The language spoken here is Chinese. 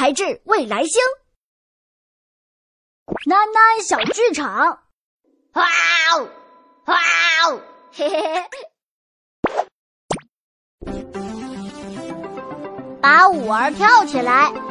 才智未来星，囡囡小剧场，哇哦哇哦，嘿嘿嘿。把舞儿跳起来。